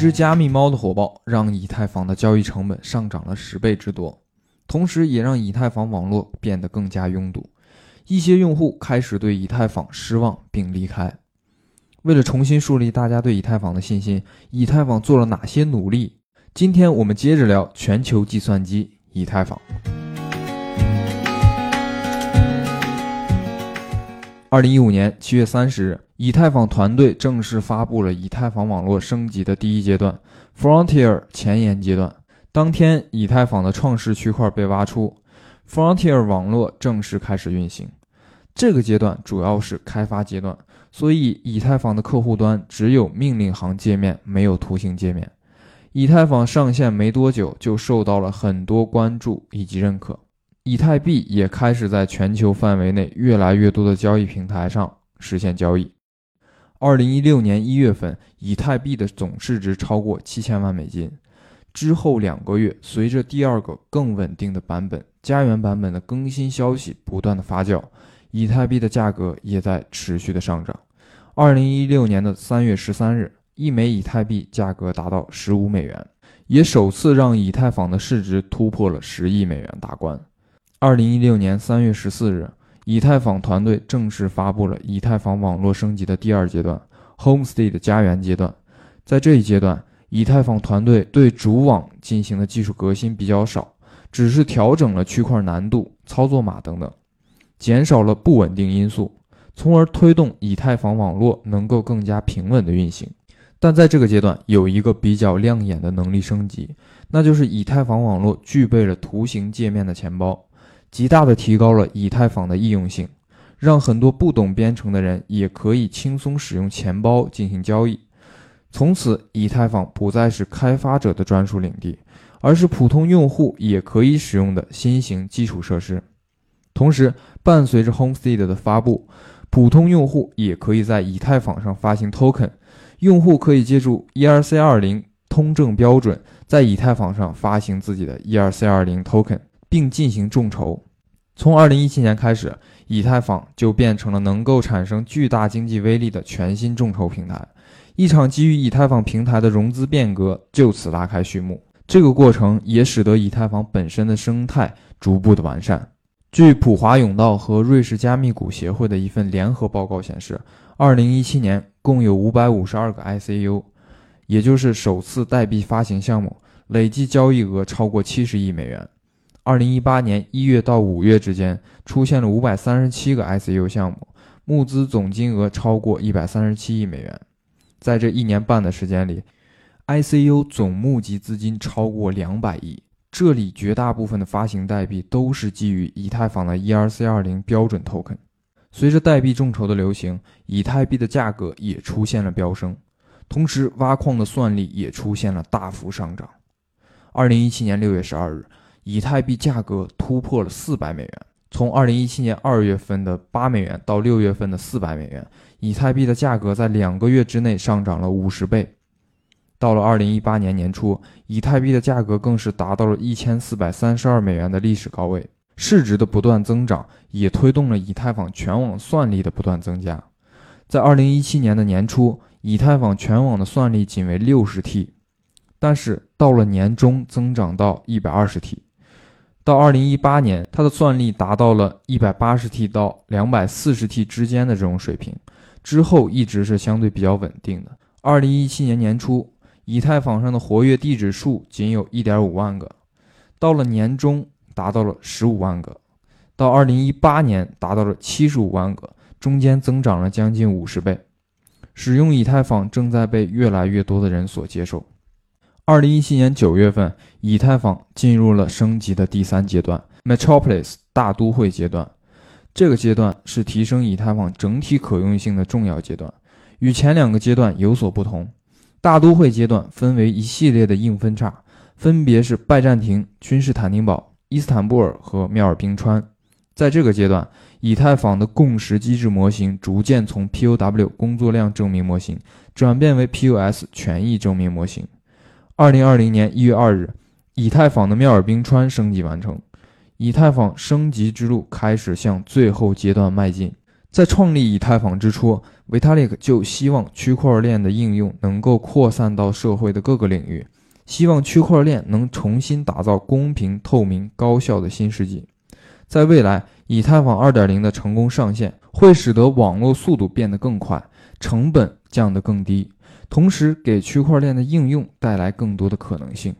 一只加密猫的火爆，让以太坊的交易成本上涨了十倍之多，同时也让以太坊网络变得更加拥堵。一些用户开始对以太坊失望并离开。为了重新树立大家对以太坊的信心，以太坊做了哪些努力？今天我们接着聊全球计算机以太坊。二零一五年七月三十日，以太坊团队正式发布了以太坊网络升级的第一阶段 Frontier 前沿阶段。当天，以太坊的创世区块被挖出，Frontier 网络正式开始运行。这个阶段主要是开发阶段，所以以太坊的客户端只有命令行界面，没有图形界面。以太坊上线没多久，就受到了很多关注以及认可。以太币也开始在全球范围内越来越多的交易平台上实现交易。二零一六年一月份，以太币的总市值超过七千万美金。之后两个月，随着第二个更稳定的版本——家园版本的更新消息不断的发酵，以太币的价格也在持续的上涨。二零一六年的三月十三日，一枚以太币价格达到十五美元，也首次让以太坊的市值突破了十亿美元大关。二零一六年三月十四日，以太坊团队正式发布了以太坊网络升级的第二阶段 ——Homestead 家园阶段。在这一阶段，以太坊团队对主网进行的技术革新比较少，只是调整了区块难度、操作码等等，减少了不稳定因素，从而推动以太坊网络能够更加平稳的运行。但在这个阶段，有一个比较亮眼的能力升级，那就是以太坊网络具备了图形界面的钱包。极大的提高了以太坊的易用性，让很多不懂编程的人也可以轻松使用钱包进行交易。从此，以太坊不再是开发者的专属领地，而是普通用户也可以使用的新型基础设施。同时，伴随着 Homestead 的发布，普通用户也可以在以太坊上发行 Token。用户可以借助 ERC20 通证标准，在以太坊上发行自己的 ERC20 Token。并进行众筹。从二零一七年开始，以太坊就变成了能够产生巨大经济威力的全新众筹平台。一场基于以太坊平台的融资变革就此拉开序幕。这个过程也使得以太坊本身的生态逐步的完善。据普华永道和瑞士加密股协会的一份联合报告显示，二零一七年共有五百五十二个 ICU，也就是首次代币发行项目，累计交易额超过七十亿美元。二零一八年一月到五月之间，出现了五百三十七个 ICU 项目，募资总金额超过一百三十七亿美元。在这一年半的时间里，ICU 总募集资金超过两百亿。这里绝大部分的发行代币都是基于以太坊的 ERC20 标准 token。随着代币众筹的流行，以太币的价格也出现了飙升，同时挖矿的算力也出现了大幅上涨。二零一七年六月十二日。以太币价格突破了四百美元，从二零一七年二月份的八美元到六月份的四百美元，以太币的价格在两个月之内上涨了五十倍。到了二零一八年年初，以太币的价格更是达到了一千四百三十二美元的历史高位，市值的不断增长也推动了以太坊全网算力的不断增加。在二零一七年的年初，以太坊全网的算力仅为六十 T，但是到了年中增长到一百二十 T。到二零一八年，它的算力达到了一百八十 T 到两百四十 T 之间的这种水平，之后一直是相对比较稳定的。二零一七年年初，以太坊上的活跃地址数仅有一点五万个，到了年中达到了十五万个，到二零一八年达到了七十五万个，中间增长了将近五十倍。使用以太坊正在被越来越多的人所接受。二零一七年九月份，以太坊进入了升级的第三阶段 ——Metropolis 大都会阶段。这个阶段是提升以太坊整体可用性的重要阶段，与前两个阶段有所不同。大都会阶段分为一系列的硬分叉，分别是拜占庭、君士坦丁堡、伊斯坦布尔和妙尔冰川。在这个阶段，以太坊的共识机制模型逐渐从 POW 工作量证明模型转变为 POS 权益证明模型。二零二零年一月二日，以太坊的妙尔冰川升级完成，以太坊升级之路开始向最后阶段迈进。在创立以太坊之初，Vitalik 就希望区块链的应用能够扩散到社会的各个领域，希望区块链能重新打造公平、透明、高效的新世纪。在未来，以太坊2.0的成功上线，会使得网络速度变得更快，成本降得更低，同时给区块链的应用带来更多的可能性。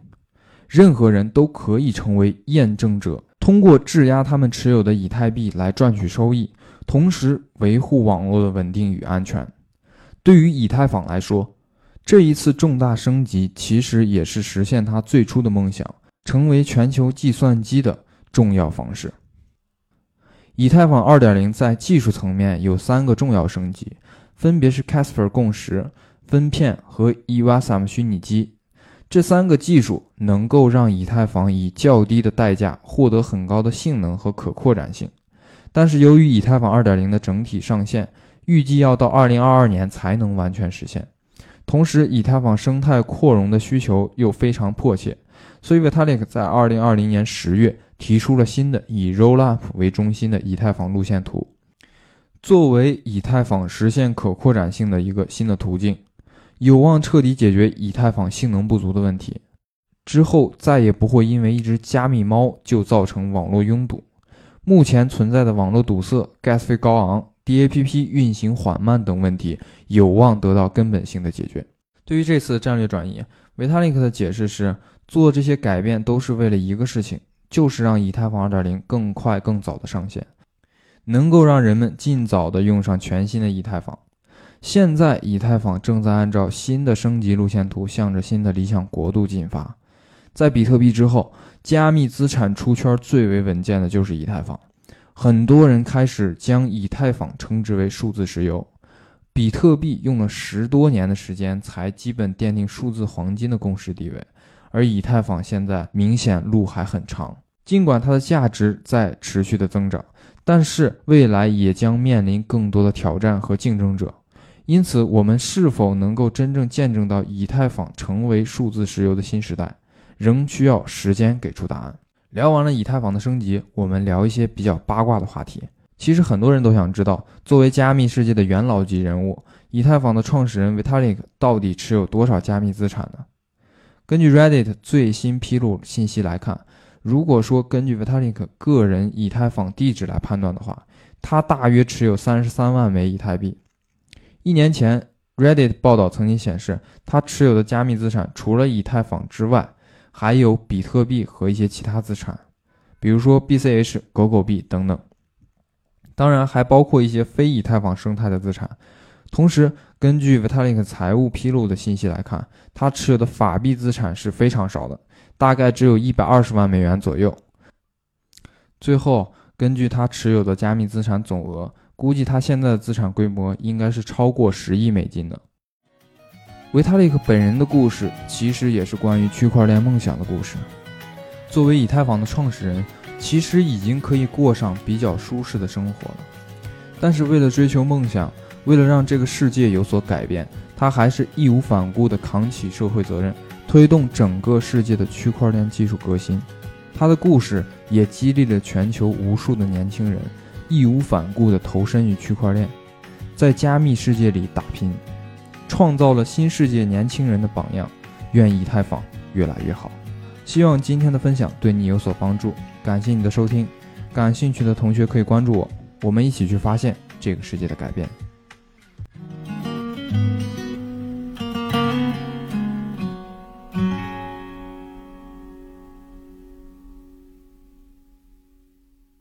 任何人都可以成为验证者，通过质押他们持有的以太币来赚取收益，同时维护网络的稳定与安全。对于以太坊来说，这一次重大升级其实也是实现它最初的梦想，成为全球计算机的重要方式。以太坊2.0在技术层面有三个重要升级，分别是 Casper 共识、分片和 EVSM 虚拟机。这三个技术能够让以太坊以较低的代价获得很高的性能和可扩展性。但是由于以太坊2.0的整体上线预计要到2022年才能完全实现，同时以太坊生态扩容的需求又非常迫切，所以 Vitalik 在2020年10月。提出了新的以 Rollup 为中心的以太坊路线图，作为以太坊实现可扩展性的一个新的途径，有望彻底解决以太坊性能不足的问题。之后再也不会因为一只加密猫就造成网络拥堵。目前存在的网络堵塞、gas 费高昂、DAPP 运行缓慢等问题，有望得到根本性的解决。对于这次战略转移，维塔利克的解释是：做这些改变都是为了一个事情。就是让以太坊2.0更快、更早的上线，能够让人们尽早的用上全新的以太坊。现在，以太坊正在按照新的升级路线图，向着新的理想国度进发。在比特币之后，加密资产出圈最为稳健的就是以太坊。很多人开始将以太坊称之为数字石油。比特币用了十多年的时间，才基本奠定数字黄金的共识地位。而以太坊现在明显路还很长，尽管它的价值在持续的增长，但是未来也将面临更多的挑战和竞争者。因此，我们是否能够真正见证到以太坊成为数字石油的新时代，仍需要时间给出答案。聊完了以太坊的升级，我们聊一些比较八卦的话题。其实很多人都想知道，作为加密世界的元老级人物，以太坊的创始人 Vitalik 到底持有多少加密资产呢？根据 Reddit 最新披露信息来看，如果说根据 Vitalik 个人以太坊地址来判断的话，他大约持有三十三万枚以太币。一年前，Reddit 报道曾经显示，他持有的加密资产除了以太坊之外，还有比特币和一些其他资产，比如说 BCH、狗狗币等等，当然还包括一些非以太坊生态的资产。同时，根据 Vitalik 财务披露的信息来看，他持有的法币资产是非常少的，大概只有一百二十万美元左右。最后，根据他持有的加密资产总额，估计他现在的资产规模应该是超过十亿美金的。维塔利克本人的故事其实也是关于区块链梦想的故事。作为以太坊的创始人，其实已经可以过上比较舒适的生活了，但是为了追求梦想。为了让这个世界有所改变，他还是义无反顾地扛起社会责任，推动整个世界的区块链技术革新。他的故事也激励了全球无数的年轻人，义无反顾地投身于区块链，在加密世界里打拼，创造了新世界年轻人的榜样。愿以太坊越来越好，希望今天的分享对你有所帮助。感谢你的收听，感兴趣的同学可以关注我，我们一起去发现这个世界的改变。